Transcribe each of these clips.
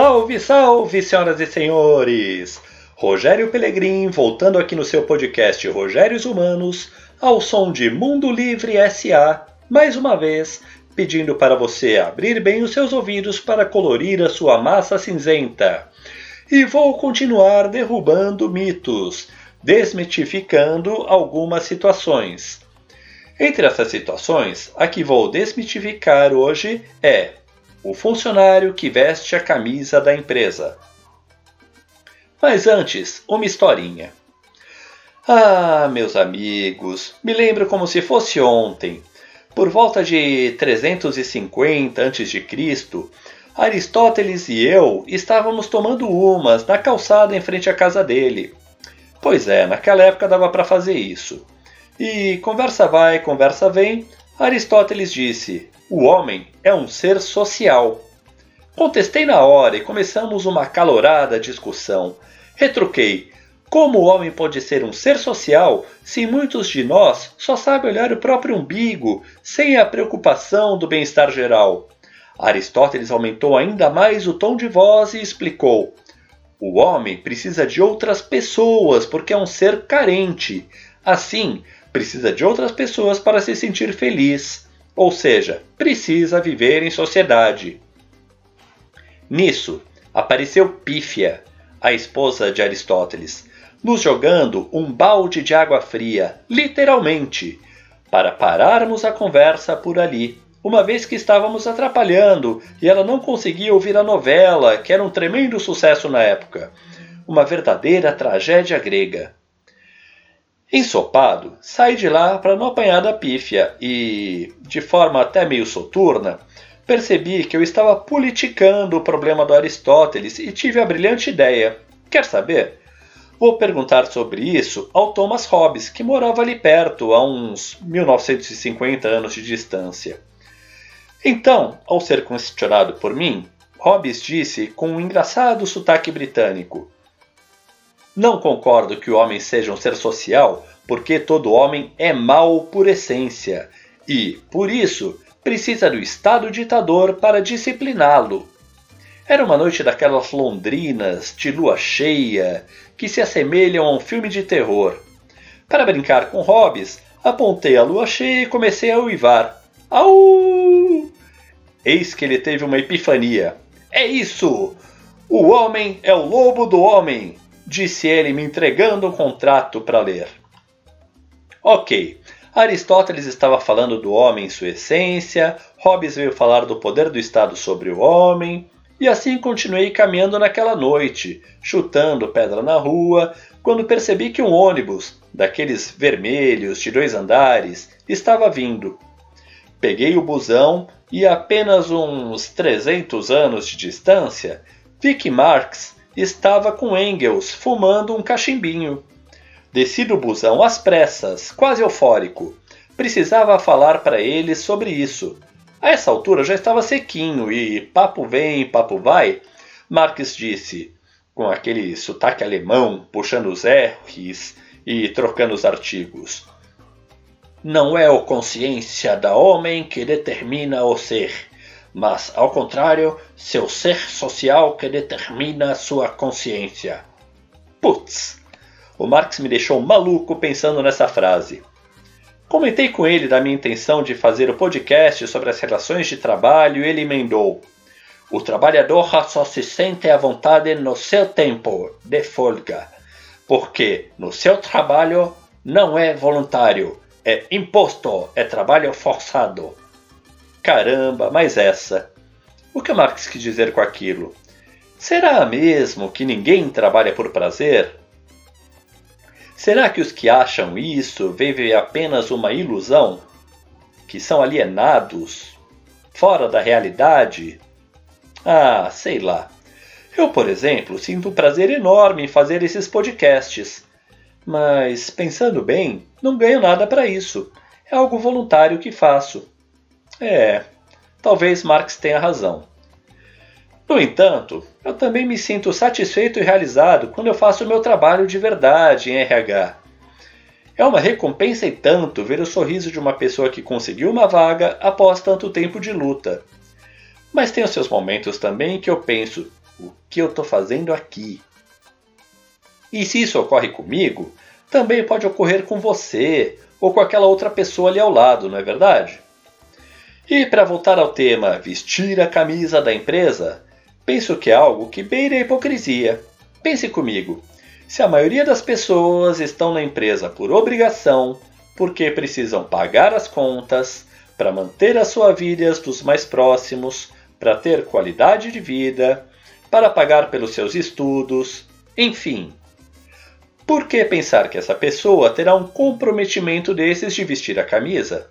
Salve, salve, senhoras e senhores! Rogério Pelegrim voltando aqui no seu podcast Rogérios Humanos, ao som de Mundo Livre SA, mais uma vez pedindo para você abrir bem os seus ouvidos para colorir a sua massa cinzenta. E vou continuar derrubando mitos, desmitificando algumas situações. Entre essas situações, a que vou desmitificar hoje é o funcionário que veste a camisa da empresa. Mas antes, uma historinha. Ah, meus amigos, me lembro como se fosse ontem. Por volta de 350 a.C., Aristóteles e eu estávamos tomando umas na calçada em frente à casa dele. Pois é, naquela época dava para fazer isso. E conversa vai, conversa vem, Aristóteles disse: o homem é um ser social. Contestei na hora e começamos uma calorada discussão. Retruquei: como o homem pode ser um ser social se muitos de nós só sabem olhar o próprio umbigo, sem a preocupação do bem-estar geral? Aristóteles aumentou ainda mais o tom de voz e explicou: o homem precisa de outras pessoas porque é um ser carente. Assim, precisa de outras pessoas para se sentir feliz, ou seja, precisa viver em sociedade. Nisso, apareceu Pífia, a esposa de Aristóteles, nos jogando um balde de água fria, literalmente, para pararmos a conversa por ali, uma vez que estávamos atrapalhando e ela não conseguia ouvir a novela, que era um tremendo sucesso na época. Uma verdadeira tragédia grega. Ensopado, saí de lá para não apanhar da pífia e, de forma até meio soturna, percebi que eu estava politicando o problema do Aristóteles e tive a brilhante ideia. Quer saber? Vou perguntar sobre isso ao Thomas Hobbes, que morava ali perto, a uns 1950 anos de distância. Então, ao ser questionado por mim, Hobbes disse com um engraçado sotaque britânico: não concordo que o homem seja um ser social, porque todo homem é mau por essência e, por isso, precisa do Estado ditador para discipliná-lo. Era uma noite daquelas londrinas de lua cheia que se assemelham a um filme de terror. Para brincar com Hobbes, apontei a lua cheia e comecei a uivar. Au! Eis que ele teve uma epifania. É isso! O homem é o lobo do homem! Disse ele, me entregando um contrato para ler. Ok, Aristóteles estava falando do homem em sua essência, Hobbes veio falar do poder do Estado sobre o homem, e assim continuei caminhando naquela noite, chutando pedra na rua, quando percebi que um ônibus, daqueles vermelhos de dois andares, estava vindo. Peguei o busão e a apenas uns 300 anos de distância, vi que Marx estava com Engels fumando um cachimbinho. Desci do busão às pressas, quase eufórico. Precisava falar para ele sobre isso. A essa altura já estava sequinho e papo vem, papo vai. Marx disse, com aquele sotaque alemão, puxando os R's e trocando os artigos. Não é a consciência da homem que determina o ser mas, ao contrário, seu ser social que determina sua consciência. Putz! O Marx me deixou maluco pensando nessa frase. Comentei com ele da minha intenção de fazer o podcast sobre as relações de trabalho e ele emendou. O trabalhador só se sente à vontade no seu tempo de folga, porque no seu trabalho não é voluntário, é imposto, é trabalho forçado. Caramba, mas essa. O que Marx quis dizer com aquilo? Será mesmo que ninguém trabalha por prazer? Será que os que acham isso vivem apenas uma ilusão? Que são alienados? Fora da realidade? Ah, sei lá. Eu, por exemplo, sinto um prazer enorme em fazer esses podcasts. Mas, pensando bem, não ganho nada para isso. É algo voluntário que faço. É, talvez Marx tenha razão. No entanto, eu também me sinto satisfeito e realizado quando eu faço o meu trabalho de verdade em RH. É uma recompensa e tanto ver o sorriso de uma pessoa que conseguiu uma vaga após tanto tempo de luta. Mas tem os seus momentos também que eu penso: o que eu estou fazendo aqui? E se isso ocorre comigo, também pode ocorrer com você ou com aquela outra pessoa ali ao lado, não é verdade? E para voltar ao tema vestir a camisa da empresa, penso que é algo que beira a hipocrisia. Pense comigo: se a maioria das pessoas estão na empresa por obrigação, porque precisam pagar as contas, para manter as suas vidas dos mais próximos, para ter qualidade de vida, para pagar pelos seus estudos, enfim. Por que pensar que essa pessoa terá um comprometimento desses de vestir a camisa?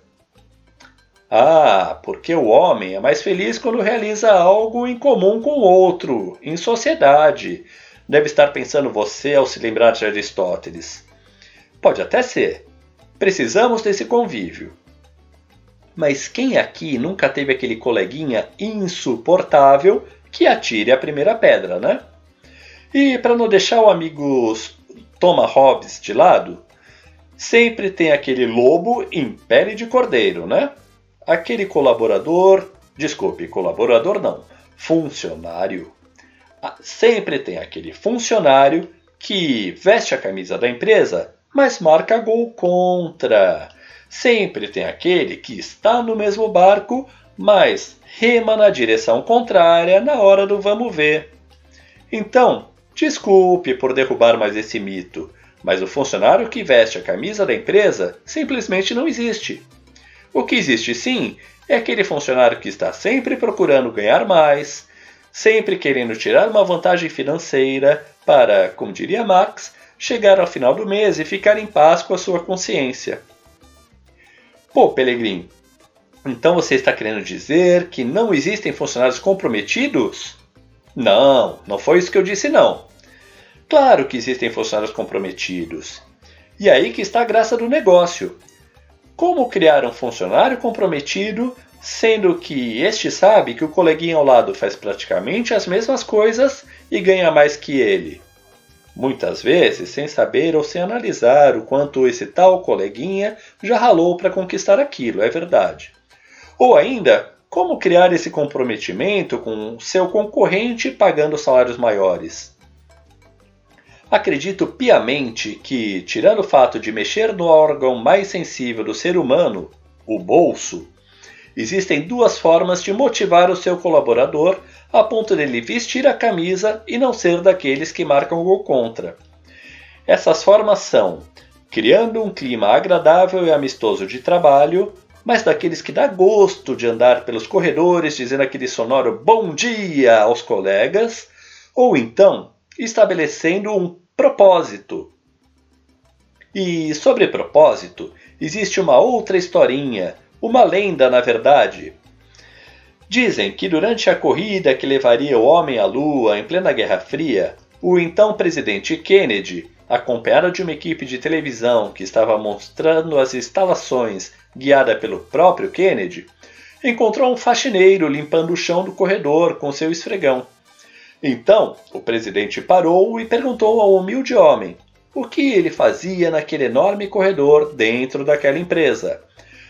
Ah, porque o homem é mais feliz quando realiza algo em comum com o outro, em sociedade. Deve estar pensando você ao se lembrar de Aristóteles. Pode até ser. Precisamos desse convívio. Mas quem aqui nunca teve aquele coleguinha insuportável que atire a primeira pedra, né? E para não deixar o amigo Toma Hobbes de lado, sempre tem aquele lobo em pele de cordeiro, né? Aquele colaborador, desculpe, colaborador não, funcionário. Ah, sempre tem aquele funcionário que veste a camisa da empresa, mas marca gol contra Sempre tem aquele que está no mesmo barco, mas rema na direção contrária na hora do vamos ver. Então, desculpe por derrubar mais esse mito, mas o funcionário que veste a camisa da empresa simplesmente não existe. O que existe sim é aquele funcionário que está sempre procurando ganhar mais, sempre querendo tirar uma vantagem financeira para, como diria Marx, chegar ao final do mês e ficar em paz com a sua consciência. Pô, Pelegrim, então você está querendo dizer que não existem funcionários comprometidos? Não, não foi isso que eu disse, não. Claro que existem funcionários comprometidos. E aí que está a graça do negócio. Como criar um funcionário comprometido, sendo que este sabe que o coleguinha ao lado faz praticamente as mesmas coisas e ganha mais que ele? muitas vezes sem saber ou sem analisar o quanto esse tal coleguinha já ralou para conquistar aquilo, é verdade. Ou ainda, como criar esse comprometimento com seu concorrente pagando salários maiores. Acredito piamente que, tirando o fato de mexer no órgão mais sensível do ser humano, o bolso, existem duas formas de motivar o seu colaborador a ponto dele vestir a camisa e não ser daqueles que marcam gol contra. Essas formas são criando um clima agradável e amistoso de trabalho, mas daqueles que dá gosto de andar pelos corredores dizendo aquele sonoro bom dia aos colegas, ou então estabelecendo um propósito. E sobre propósito, existe uma outra historinha, uma lenda na verdade, Dizem que durante a corrida que levaria o homem à Lua em plena Guerra Fria, o então presidente Kennedy, acompanhado de uma equipe de televisão que estava mostrando as instalações guiada pelo próprio Kennedy, encontrou um faxineiro limpando o chão do corredor com seu esfregão. Então, o presidente parou e perguntou ao humilde homem o que ele fazia naquele enorme corredor dentro daquela empresa.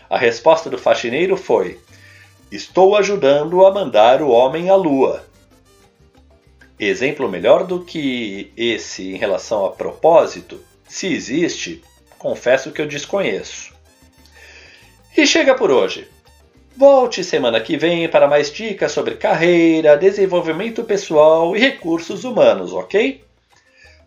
A resposta do faxineiro foi: Estou ajudando a mandar o homem à lua. Exemplo melhor do que esse em relação a propósito, se existe, confesso que eu desconheço. E chega por hoje. Volte semana que vem para mais dicas sobre carreira, desenvolvimento pessoal e recursos humanos, ok?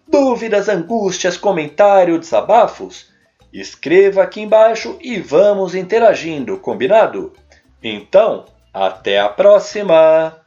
Dúvidas, angústias, comentário, desabafos? Escreva aqui embaixo e vamos interagindo, combinado? Então, até a próxima!